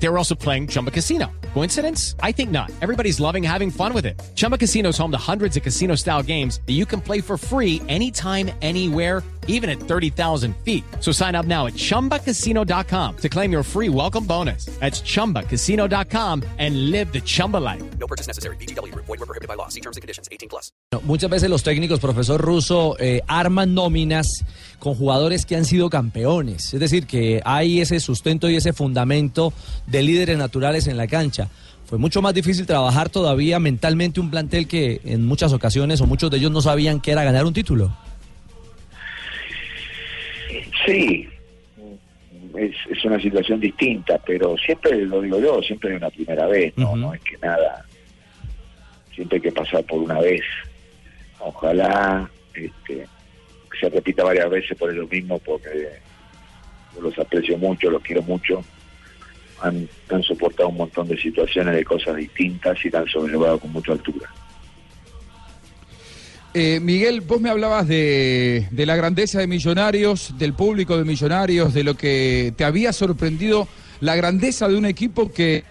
They were also playing Chumba Casino. Coincidence? I think not. Everybody's loving having fun with it. Chumba Casino is home to hundreds of casino style games that you can play for free anytime, anywhere, even at 30,000 feet. So sign up now at chumbacasino.com to claim your free welcome bonus. That's chumbacasino.com and live the Chumba life. No purchase necessary. BGW. Void were prohibited by law. See terms and conditions. 18 plus. No, Muchas veces los técnicos, profesor Russo, eh, arman nóminas con jugadores que han sido campeones. Es decir, que hay ese sustento y ese fundamento de líderes naturales en la cancha. Fue mucho más difícil trabajar todavía mentalmente un plantel que en muchas ocasiones o muchos de ellos no sabían que era ganar un título. Sí, es, es una situación distinta, pero siempre lo digo yo, siempre hay una primera vez, no, no es que nada, siempre hay que pasar por una vez. Ojalá este, se repita varias veces por lo mismo, porque yo los aprecio mucho, los quiero mucho. Han, han soportado un montón de situaciones, de cosas distintas y han sobrellevado con mucha altura. Eh, Miguel, vos me hablabas de, de la grandeza de Millonarios, del público de Millonarios, de lo que te había sorprendido, la grandeza de un equipo que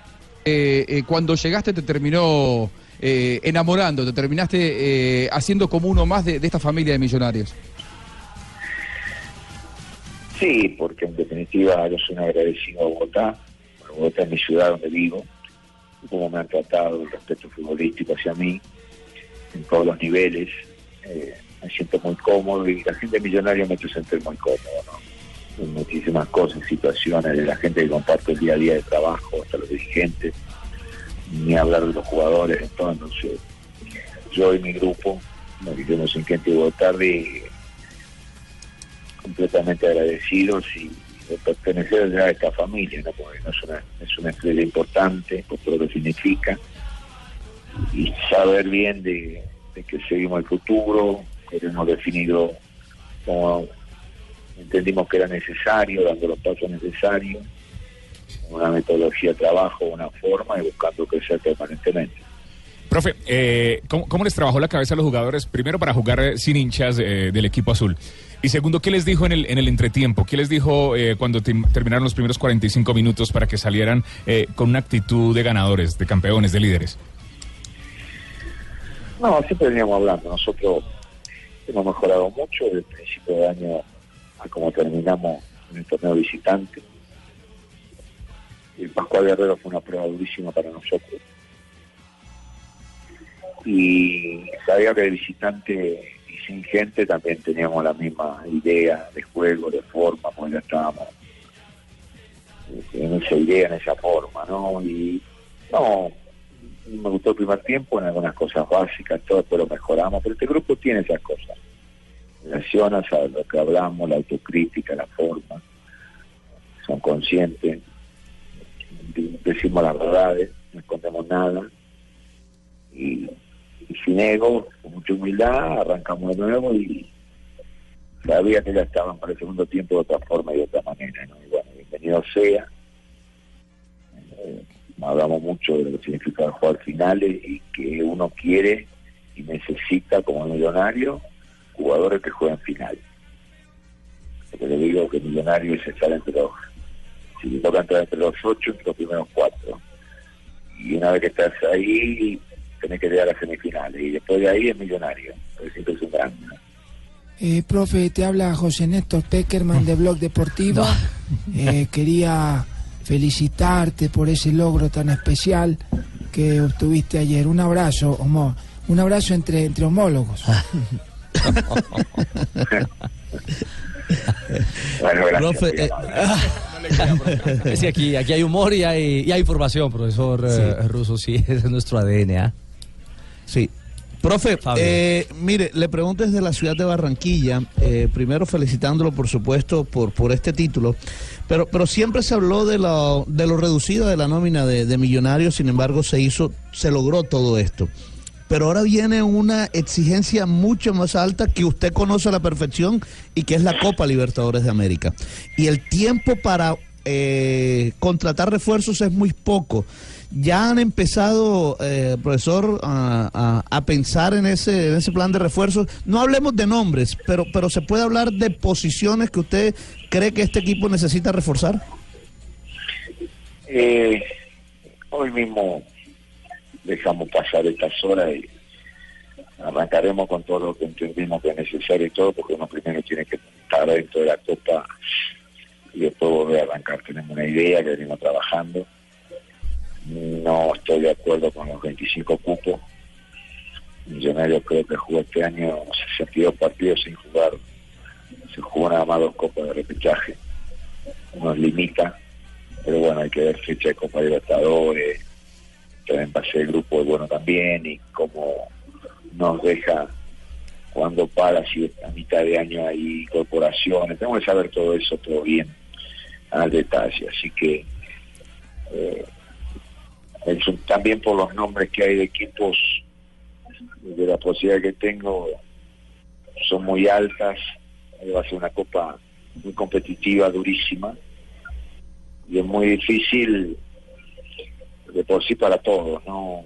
eh, eh, cuando llegaste te terminó eh, enamorando, te terminaste eh, haciendo como uno más de esta familia de Millonarios. Sí, porque en definitiva yo soy un agradecido a Bogotá, Bogotá es mi ciudad donde vivo, y cómo me han tratado el respeto futbolístico hacia mí, en todos los niveles, eh, me siento muy cómodo y la gente millonaria me ha sentir muy cómodo, ¿no? En muchísimas cosas, situaciones de la gente que comparte el día a día de trabajo, hasta los dirigentes, ni hablar de los jugadores, entonces yo y mi grupo, nos vivimos en Quente y Botardi, completamente agradecidos y de pertenecer ya a esta familia, ¿no? porque no es, una, es una estrella importante por todo lo que significa y saber bien de, que seguimos el futuro, que hemos definido como entendimos que era necesario, dando los pasos necesarios, una metodología de trabajo, una forma y buscando crecer permanentemente. Profe, eh, ¿cómo, cómo les trabajó la cabeza a los jugadores? Primero, para jugar eh, sin hinchas eh, del equipo azul. Y segundo, ¿qué les dijo en el, en el entretiempo? ¿Qué les dijo eh, cuando terminaron los primeros 45 minutos para que salieran eh, con una actitud de ganadores, de campeones, de líderes? No, siempre veníamos hablando. Nosotros hemos mejorado mucho desde el principio de año a como terminamos en el torneo visitante. El Pascual Guerrero fue una prueba durísima para nosotros. Y sabía que el visitante sin gente también teníamos la misma idea de juego, de forma, porque ya estábamos eh, en esa idea, en esa forma, ¿no? Y no, me gustó el primer tiempo en algunas cosas básicas, todo después lo mejoramos, pero este grupo tiene esas cosas. Reacciona, sabe lo que hablamos, la autocrítica, la forma, son conscientes, decimos las verdades, no escondemos nada, y, y sin ego, con mucha humildad, arrancamos de nuevo y sabía que ya estaban para el segundo tiempo de otra forma y de otra manera, ¿no? Y bueno, bienvenido sea. Eh, hablamos mucho de lo que significa jugar finales y que uno quiere y necesita como millonario jugadores que jueguen finales. Porque le digo que millonario es estar entre los, si toca entre los ocho, entre los primeros cuatro. Y una vez que estás ahí, tenés que llegar a semifinales. Y después de ahí es millonario. Pero siempre es un grande. ¿no? Eh, profe, te habla José Néstor Peckerman de Blog Deportivo. Eh, quería felicitarte por ese logro tan especial que obtuviste ayer. Un abrazo, homo- un abrazo entre, entre homólogos. Bueno, gracias. Profe, eh, Sí, aquí, aquí hay humor y hay, y hay información, profesor eh, Russo, sí, ese es nuestro ADN. Sí. Profe, eh, mire, le pregunto desde la ciudad de Barranquilla, eh, primero felicitándolo por supuesto por, por este título, pero, pero siempre se habló de lo, de lo reducido de la nómina de, de millonarios, sin embargo se hizo, se logró todo esto. Pero ahora viene una exigencia mucho más alta que usted conoce a la perfección y que es la Copa Libertadores de América. Y el tiempo para eh, contratar refuerzos es muy poco. ¿Ya han empezado, eh, profesor, a, pensar en ese, en ese plan de refuerzos? No hablemos de nombres, pero, se puede hablar de posiciones que usted cree que este equipo necesita reforzar. Eh, hoy mismo dejamos pasar estas horas y arrancaremos con todo lo que entendemos que es necesario y todo, porque uno primero tiene que estar dentro de la copa y después volver a arrancar. Tenemos una idea que venimos trabajando. No estoy de acuerdo con los 25 cupos. Millonarios creo que jugó este año 62 partidos sin jugar. Se jugó nada más dos copas de repechaje. Nos limita pero bueno, hay que ver fecha de Copa Libertadores, también pase el grupo es bueno también, y cómo nos deja cuando para, si a mitad de año hay incorporaciones, tenemos que saber todo eso, todo bien, al detalle, así que eh, también por los nombres que hay de equipos, de la posibilidad que tengo, son muy altas, va a ser una copa muy competitiva, durísima, y es muy difícil de por sí para todos, ¿no?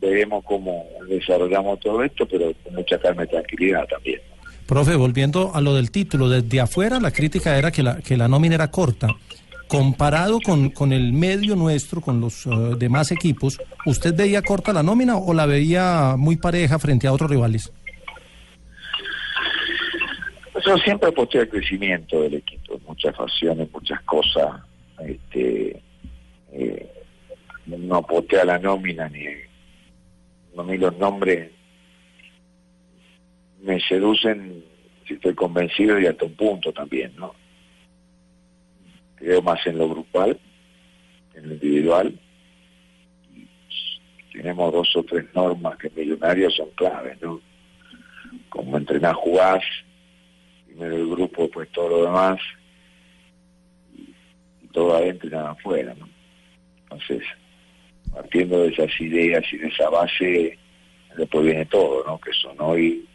Veremos cómo desarrollamos todo esto, pero con mucha calma y tranquilidad también. Profe, volviendo a lo del título, desde afuera la crítica era que la, que la nómina era corta. Comparado con, con el medio nuestro, con los eh, demás equipos, ¿usted veía corta la nómina o la veía muy pareja frente a otros rivales? Yo siempre aposté al crecimiento del equipo, muchas facciones, muchas cosas. Este, eh, no aposté a la nómina ni, no, ni los nombres me seducen si estoy convencido y hasta un punto también, ¿no? Creo más en lo grupal, en lo individual. Y tenemos dos o tres normas que en millonarios son claves, ¿no? Como entrenar, jugás, primero el grupo, pues todo lo demás, y todo adentro y nada afuera, ¿no? Entonces, partiendo de esas ideas y de esa base, después viene todo, ¿no? Que son hoy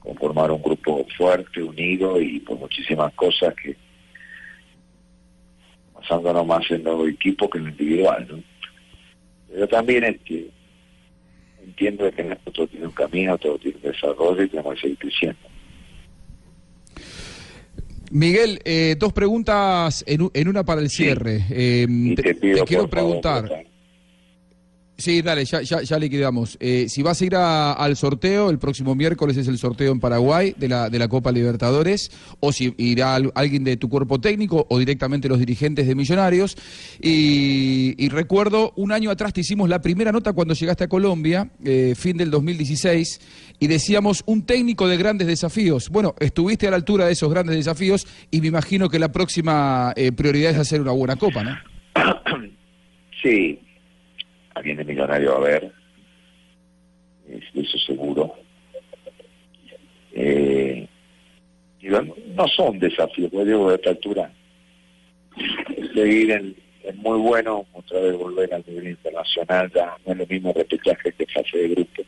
conformar un grupo fuerte, unido y por muchísimas cosas que basándonos más en los equipos que en lo individual, ¿no? Pero también este, entiendo que nosotros tiene un camino, todo tiene un desarrollo y tenemos que seguir creciendo. Miguel, eh, dos preguntas en, en una para el cierre. Eh, te, te pido, te quiero favor, preguntar. Sí, dale, ya, ya, ya liquidamos. Eh, si vas a ir al sorteo, el próximo miércoles es el sorteo en Paraguay de la, de la Copa Libertadores, o si irá al- alguien de tu cuerpo técnico o directamente los dirigentes de Millonarios. Y, y recuerdo, un año atrás te hicimos la primera nota cuando llegaste a Colombia, eh, fin del 2016, y decíamos un técnico de grandes desafíos. Bueno, estuviste a la altura de esos grandes desafíos y me imagino que la próxima eh, prioridad es hacer una buena Copa, ¿no? Sí, alguien de millonario va a es- eso seguro. Eh, y no, no son desafíos, porque digo, a esta altura, seguir en, es muy bueno, otra vez volver al nivel internacional, ya no es lo mismo repechaje que fase de grupo.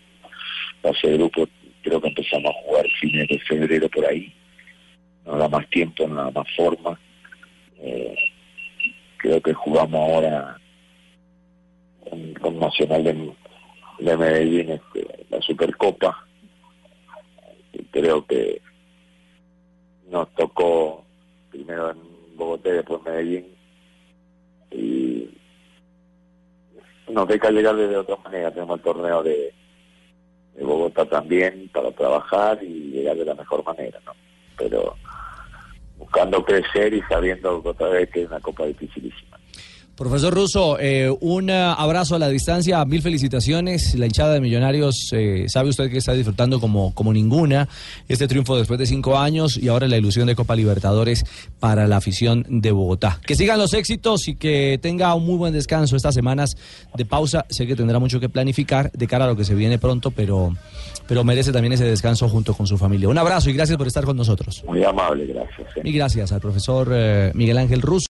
Fase de grupo creo que empezamos a jugar fines de febrero por ahí, no da más tiempo, no da más forma. Eh, creo que jugamos ahora Nacional de, de Medellín este, la Supercopa. Creo que nos tocó primero en Bogotá y después Medellín. Y nos deja llegar de otra manera. Tenemos el torneo de, de Bogotá también para trabajar y llegar de la mejor manera ¿no? pero buscando crecer y sabiendo otra vez que es una copa dificilísima Profesor Russo, eh, un eh, abrazo a la distancia, mil felicitaciones. La hinchada de Millonarios, eh, sabe usted que está disfrutando como, como ninguna este triunfo después de cinco años y ahora la ilusión de Copa Libertadores para la afición de Bogotá. Que sigan los éxitos y que tenga un muy buen descanso estas semanas de pausa. Sé que tendrá mucho que planificar de cara a lo que se viene pronto, pero, pero merece también ese descanso junto con su familia. Un abrazo y gracias por estar con nosotros. muy amable gracias ¿eh? Y gracias al profesor eh, Miguel Ángel Russo.